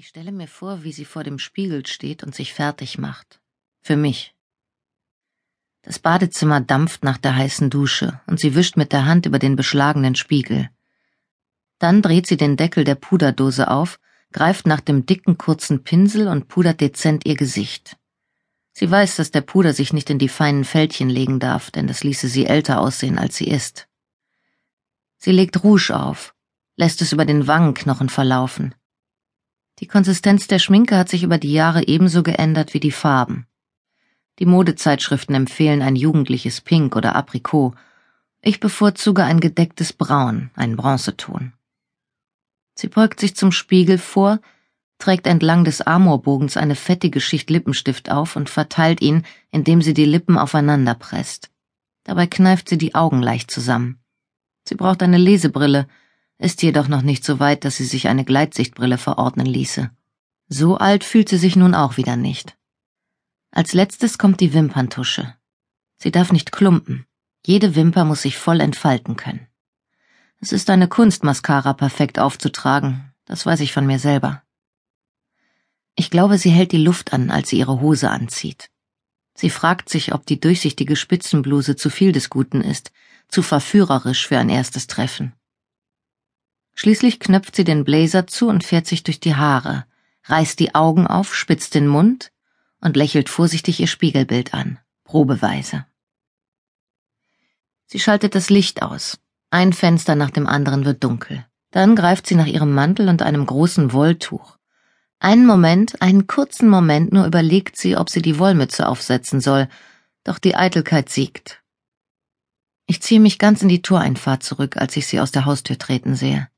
Ich stelle mir vor, wie sie vor dem Spiegel steht und sich fertig macht. Für mich. Das Badezimmer dampft nach der heißen Dusche und sie wischt mit der Hand über den beschlagenen Spiegel. Dann dreht sie den Deckel der Puderdose auf, greift nach dem dicken kurzen Pinsel und pudert dezent ihr Gesicht. Sie weiß, dass der Puder sich nicht in die feinen Fältchen legen darf, denn das ließe sie älter aussehen, als sie ist. Sie legt Rouge auf, lässt es über den Wangenknochen verlaufen. Die Konsistenz der Schminke hat sich über die Jahre ebenso geändert wie die Farben. Die Modezeitschriften empfehlen ein jugendliches Pink oder Aprikot. Ich bevorzuge ein gedecktes Braun, einen Bronzeton. Sie beugt sich zum Spiegel vor, trägt entlang des Amorbogens eine fettige Schicht Lippenstift auf und verteilt ihn, indem sie die Lippen aufeinander presst. Dabei kneift sie die Augen leicht zusammen. Sie braucht eine Lesebrille, ist jedoch noch nicht so weit, dass sie sich eine Gleitsichtbrille verordnen ließe. So alt fühlt sie sich nun auch wieder nicht. Als letztes kommt die Wimperntusche. Sie darf nicht klumpen. Jede Wimper muss sich voll entfalten können. Es ist eine Kunst, Mascara perfekt aufzutragen, das weiß ich von mir selber. Ich glaube, sie hält die Luft an, als sie ihre Hose anzieht. Sie fragt sich, ob die durchsichtige Spitzenbluse zu viel des Guten ist, zu verführerisch für ein erstes Treffen. Schließlich knöpft sie den Blazer zu und fährt sich durch die Haare, reißt die Augen auf, spitzt den Mund und lächelt vorsichtig ihr Spiegelbild an, probeweise. Sie schaltet das Licht aus. Ein Fenster nach dem anderen wird dunkel. Dann greift sie nach ihrem Mantel und einem großen Wolltuch. Einen Moment, einen kurzen Moment nur überlegt sie, ob sie die Wollmütze aufsetzen soll, doch die Eitelkeit siegt. Ich ziehe mich ganz in die Toreinfahrt zurück, als ich sie aus der Haustür treten sehe.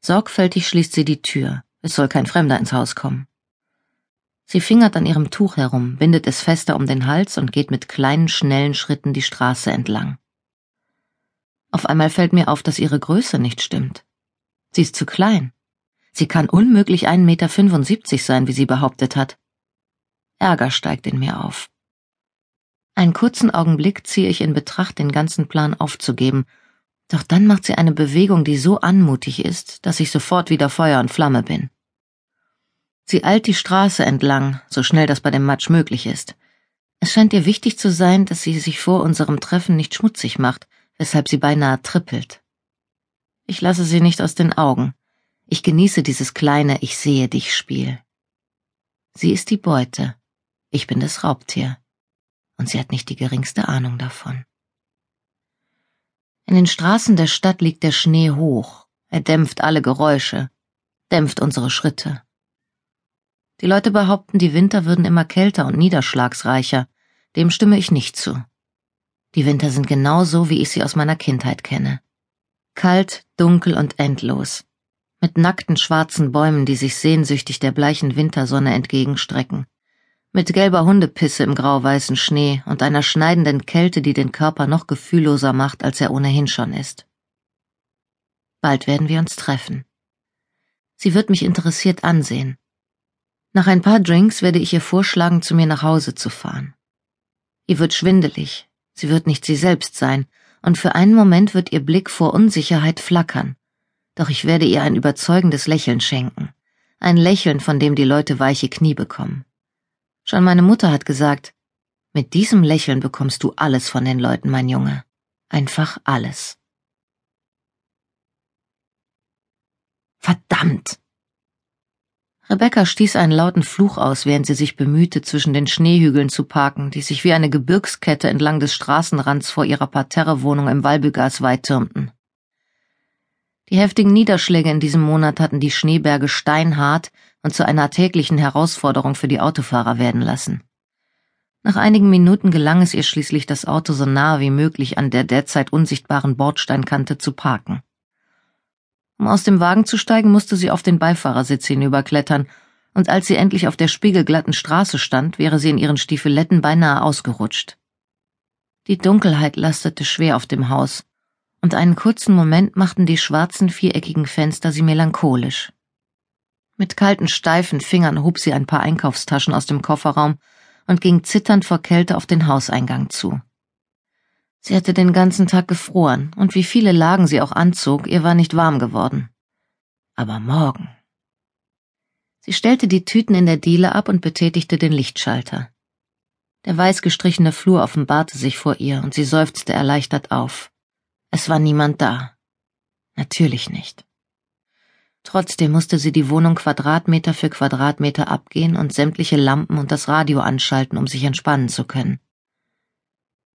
Sorgfältig schließt sie die Tür. Es soll kein Fremder ins Haus kommen. Sie fingert an ihrem Tuch herum, bindet es fester um den Hals und geht mit kleinen, schnellen Schritten die Straße entlang. Auf einmal fällt mir auf, dass ihre Größe nicht stimmt. Sie ist zu klein. Sie kann unmöglich 1,75 Meter sein, wie sie behauptet hat. Ärger steigt in mir auf. Einen kurzen Augenblick ziehe ich in Betracht, den ganzen Plan aufzugeben doch dann macht sie eine Bewegung, die so anmutig ist, dass ich sofort wieder Feuer und Flamme bin. Sie eilt die Straße entlang, so schnell das bei dem Matsch möglich ist. Es scheint ihr wichtig zu sein, dass sie sich vor unserem Treffen nicht schmutzig macht, weshalb sie beinahe trippelt. Ich lasse sie nicht aus den Augen. Ich genieße dieses kleine Ich sehe dich Spiel. Sie ist die Beute, ich bin das Raubtier, und sie hat nicht die geringste Ahnung davon. In den Straßen der Stadt liegt der Schnee hoch, er dämpft alle Geräusche, dämpft unsere Schritte. Die Leute behaupten, die Winter würden immer kälter und niederschlagsreicher, dem stimme ich nicht zu. Die Winter sind genau so, wie ich sie aus meiner Kindheit kenne. Kalt, dunkel und endlos, mit nackten schwarzen Bäumen, die sich sehnsüchtig der bleichen Wintersonne entgegenstrecken mit gelber Hundepisse im grauweißen Schnee und einer schneidenden Kälte, die den Körper noch gefühlloser macht, als er ohnehin schon ist. Bald werden wir uns treffen. Sie wird mich interessiert ansehen. Nach ein paar Drinks werde ich ihr vorschlagen, zu mir nach Hause zu fahren. Ihr wird schwindelig, sie wird nicht sie selbst sein, und für einen Moment wird ihr Blick vor Unsicherheit flackern, doch ich werde ihr ein überzeugendes Lächeln schenken, ein Lächeln, von dem die Leute weiche Knie bekommen. Schon meine Mutter hat gesagt, mit diesem Lächeln bekommst du alles von den Leuten, mein Junge. Einfach alles. Verdammt! Rebecca stieß einen lauten Fluch aus, während sie sich bemühte, zwischen den Schneehügeln zu parken, die sich wie eine Gebirgskette entlang des Straßenrands vor ihrer Parterrewohnung im Walbügas weit türmten. Die heftigen Niederschläge in diesem Monat hatten die Schneeberge steinhart und zu einer täglichen Herausforderung für die Autofahrer werden lassen. Nach einigen Minuten gelang es ihr schließlich, das Auto so nahe wie möglich an der derzeit unsichtbaren Bordsteinkante zu parken. Um aus dem Wagen zu steigen, musste sie auf den Beifahrersitz hinüberklettern, und als sie endlich auf der spiegelglatten Straße stand, wäre sie in ihren Stiefeletten beinahe ausgerutscht. Die Dunkelheit lastete schwer auf dem Haus, und einen kurzen Moment machten die schwarzen viereckigen Fenster sie melancholisch. Mit kalten, steifen Fingern hob sie ein paar Einkaufstaschen aus dem Kofferraum und ging zitternd vor Kälte auf den Hauseingang zu. Sie hatte den ganzen Tag gefroren, und wie viele Lagen sie auch anzog, ihr war nicht warm geworden. Aber morgen. Sie stellte die Tüten in der Diele ab und betätigte den Lichtschalter. Der weiß gestrichene Flur offenbarte sich vor ihr und sie seufzte erleichtert auf. Es war niemand da. Natürlich nicht. Trotzdem musste sie die Wohnung Quadratmeter für Quadratmeter abgehen und sämtliche Lampen und das Radio anschalten, um sich entspannen zu können.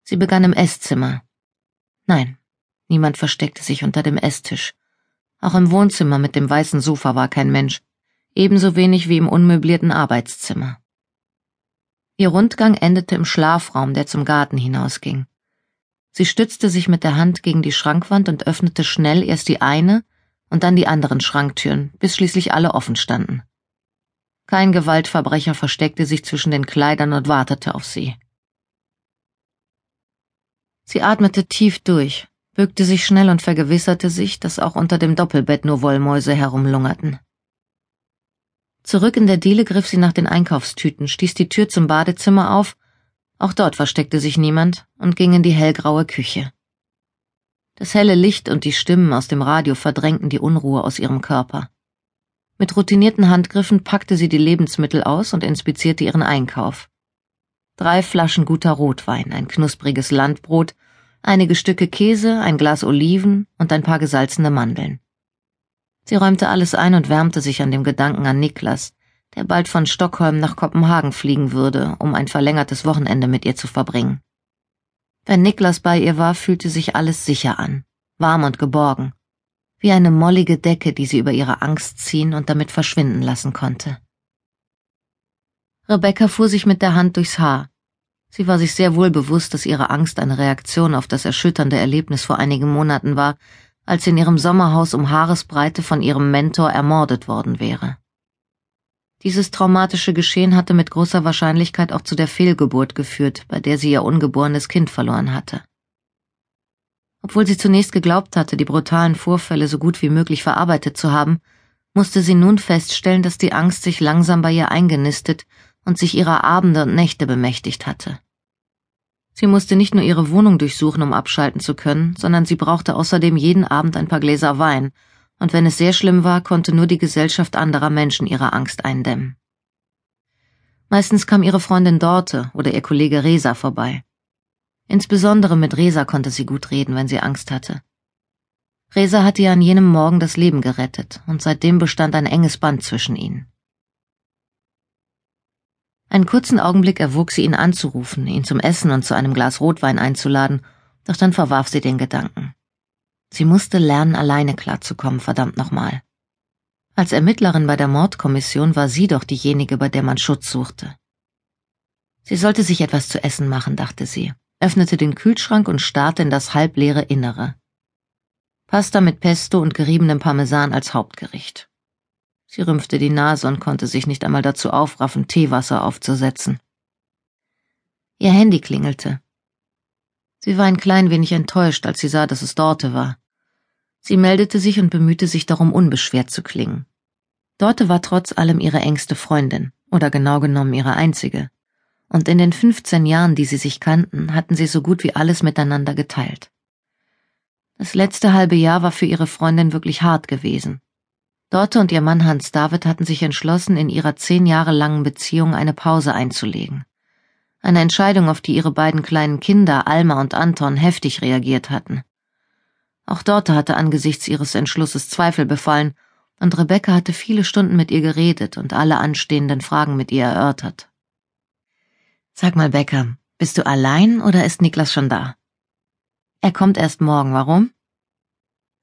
Sie begann im Esszimmer. Nein, niemand versteckte sich unter dem Esstisch. Auch im Wohnzimmer mit dem weißen Sofa war kein Mensch, ebenso wenig wie im unmöblierten Arbeitszimmer. Ihr Rundgang endete im Schlafraum, der zum Garten hinausging. Sie stützte sich mit der Hand gegen die Schrankwand und öffnete schnell erst die eine und dann die anderen Schranktüren, bis schließlich alle offen standen. Kein Gewaltverbrecher versteckte sich zwischen den Kleidern und wartete auf sie. Sie atmete tief durch, bückte sich schnell und vergewisserte sich, dass auch unter dem Doppelbett nur Wollmäuse herumlungerten. Zurück in der Diele griff sie nach den Einkaufstüten, stieß die Tür zum Badezimmer auf, auch dort versteckte sich niemand, und ging in die hellgraue Küche. Das helle Licht und die Stimmen aus dem Radio verdrängten die Unruhe aus ihrem Körper. Mit routinierten Handgriffen packte sie die Lebensmittel aus und inspizierte ihren Einkauf. Drei Flaschen guter Rotwein, ein knuspriges Landbrot, einige Stücke Käse, ein Glas Oliven und ein paar gesalzene Mandeln. Sie räumte alles ein und wärmte sich an dem Gedanken an Niklas, der bald von Stockholm nach Kopenhagen fliegen würde, um ein verlängertes Wochenende mit ihr zu verbringen. Wenn Niklas bei ihr war, fühlte sich alles sicher an, warm und geborgen, wie eine mollige Decke, die sie über ihre Angst ziehen und damit verschwinden lassen konnte. Rebecca fuhr sich mit der Hand durchs Haar. Sie war sich sehr wohl bewusst, dass ihre Angst eine Reaktion auf das erschütternde Erlebnis vor einigen Monaten war, als sie in ihrem Sommerhaus um Haaresbreite von ihrem Mentor ermordet worden wäre. Dieses traumatische Geschehen hatte mit großer Wahrscheinlichkeit auch zu der Fehlgeburt geführt, bei der sie ihr ungeborenes Kind verloren hatte. Obwohl sie zunächst geglaubt hatte, die brutalen Vorfälle so gut wie möglich verarbeitet zu haben, musste sie nun feststellen, dass die Angst sich langsam bei ihr eingenistet und sich ihrer Abende und Nächte bemächtigt hatte. Sie musste nicht nur ihre Wohnung durchsuchen, um abschalten zu können, sondern sie brauchte außerdem jeden Abend ein paar Gläser Wein, und wenn es sehr schlimm war, konnte nur die Gesellschaft anderer Menschen ihre Angst eindämmen. Meistens kam ihre Freundin Dorte oder ihr Kollege Resa vorbei. Insbesondere mit Resa konnte sie gut reden, wenn sie Angst hatte. Resa hatte ihr an jenem Morgen das Leben gerettet, und seitdem bestand ein enges Band zwischen ihnen. Einen kurzen Augenblick erwog sie ihn anzurufen, ihn zum Essen und zu einem Glas Rotwein einzuladen, doch dann verwarf sie den Gedanken. Sie musste lernen, alleine klarzukommen, verdammt nochmal. Als Ermittlerin bei der Mordkommission war sie doch diejenige, bei der man Schutz suchte. Sie sollte sich etwas zu essen machen, dachte sie, öffnete den Kühlschrank und starrte in das halbleere Innere. Pasta mit Pesto und geriebenem Parmesan als Hauptgericht. Sie rümpfte die Nase und konnte sich nicht einmal dazu aufraffen, Teewasser aufzusetzen. Ihr Handy klingelte. Sie war ein klein wenig enttäuscht, als sie sah, dass es Dorte war. Sie meldete sich und bemühte sich darum, unbeschwert zu klingen. Dorte war trotz allem ihre engste Freundin, oder genau genommen ihre einzige. Und in den 15 Jahren, die sie sich kannten, hatten sie so gut wie alles miteinander geteilt. Das letzte halbe Jahr war für ihre Freundin wirklich hart gewesen. Dorte und ihr Mann Hans David hatten sich entschlossen, in ihrer zehn Jahre langen Beziehung eine Pause einzulegen. Eine Entscheidung, auf die ihre beiden kleinen Kinder, Alma und Anton, heftig reagiert hatten. Auch Dorte hatte angesichts ihres Entschlusses Zweifel befallen, und Rebecca hatte viele Stunden mit ihr geredet und alle anstehenden Fragen mit ihr erörtert. Sag mal, Becker, bist du allein oder ist Niklas schon da? Er kommt erst morgen, warum?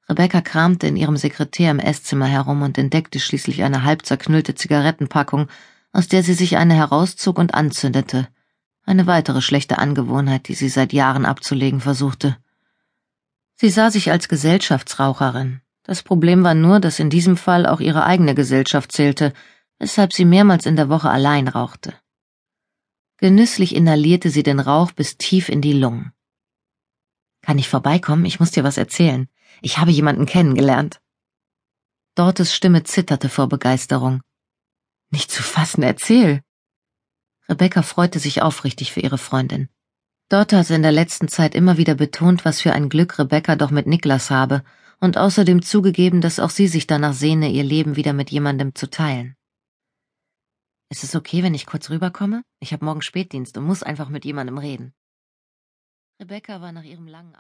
Rebecca kramte in ihrem Sekretär im Esszimmer herum und entdeckte schließlich eine halb zerknüllte Zigarettenpackung, aus der sie sich eine herauszog und anzündete. Eine weitere schlechte Angewohnheit, die sie seit Jahren abzulegen versuchte. Sie sah sich als Gesellschaftsraucherin. Das Problem war nur, dass in diesem Fall auch ihre eigene Gesellschaft zählte, weshalb sie mehrmals in der Woche allein rauchte. Genüsslich inhalierte sie den Rauch bis tief in die Lungen. Kann ich vorbeikommen? Ich muss dir was erzählen. Ich habe jemanden kennengelernt. Dortes Stimme zitterte vor Begeisterung. Nicht zu fassen, erzähl. Rebecca freute sich aufrichtig für ihre Freundin. Dorte hatte in der letzten Zeit immer wieder betont, was für ein Glück Rebecca doch mit Niklas habe und außerdem zugegeben, dass auch sie sich danach sehne, ihr Leben wieder mit jemandem zu teilen. Ist es okay, wenn ich kurz rüberkomme? Ich habe morgen Spätdienst und muss einfach mit jemandem reden. Rebecca war nach ihrem langen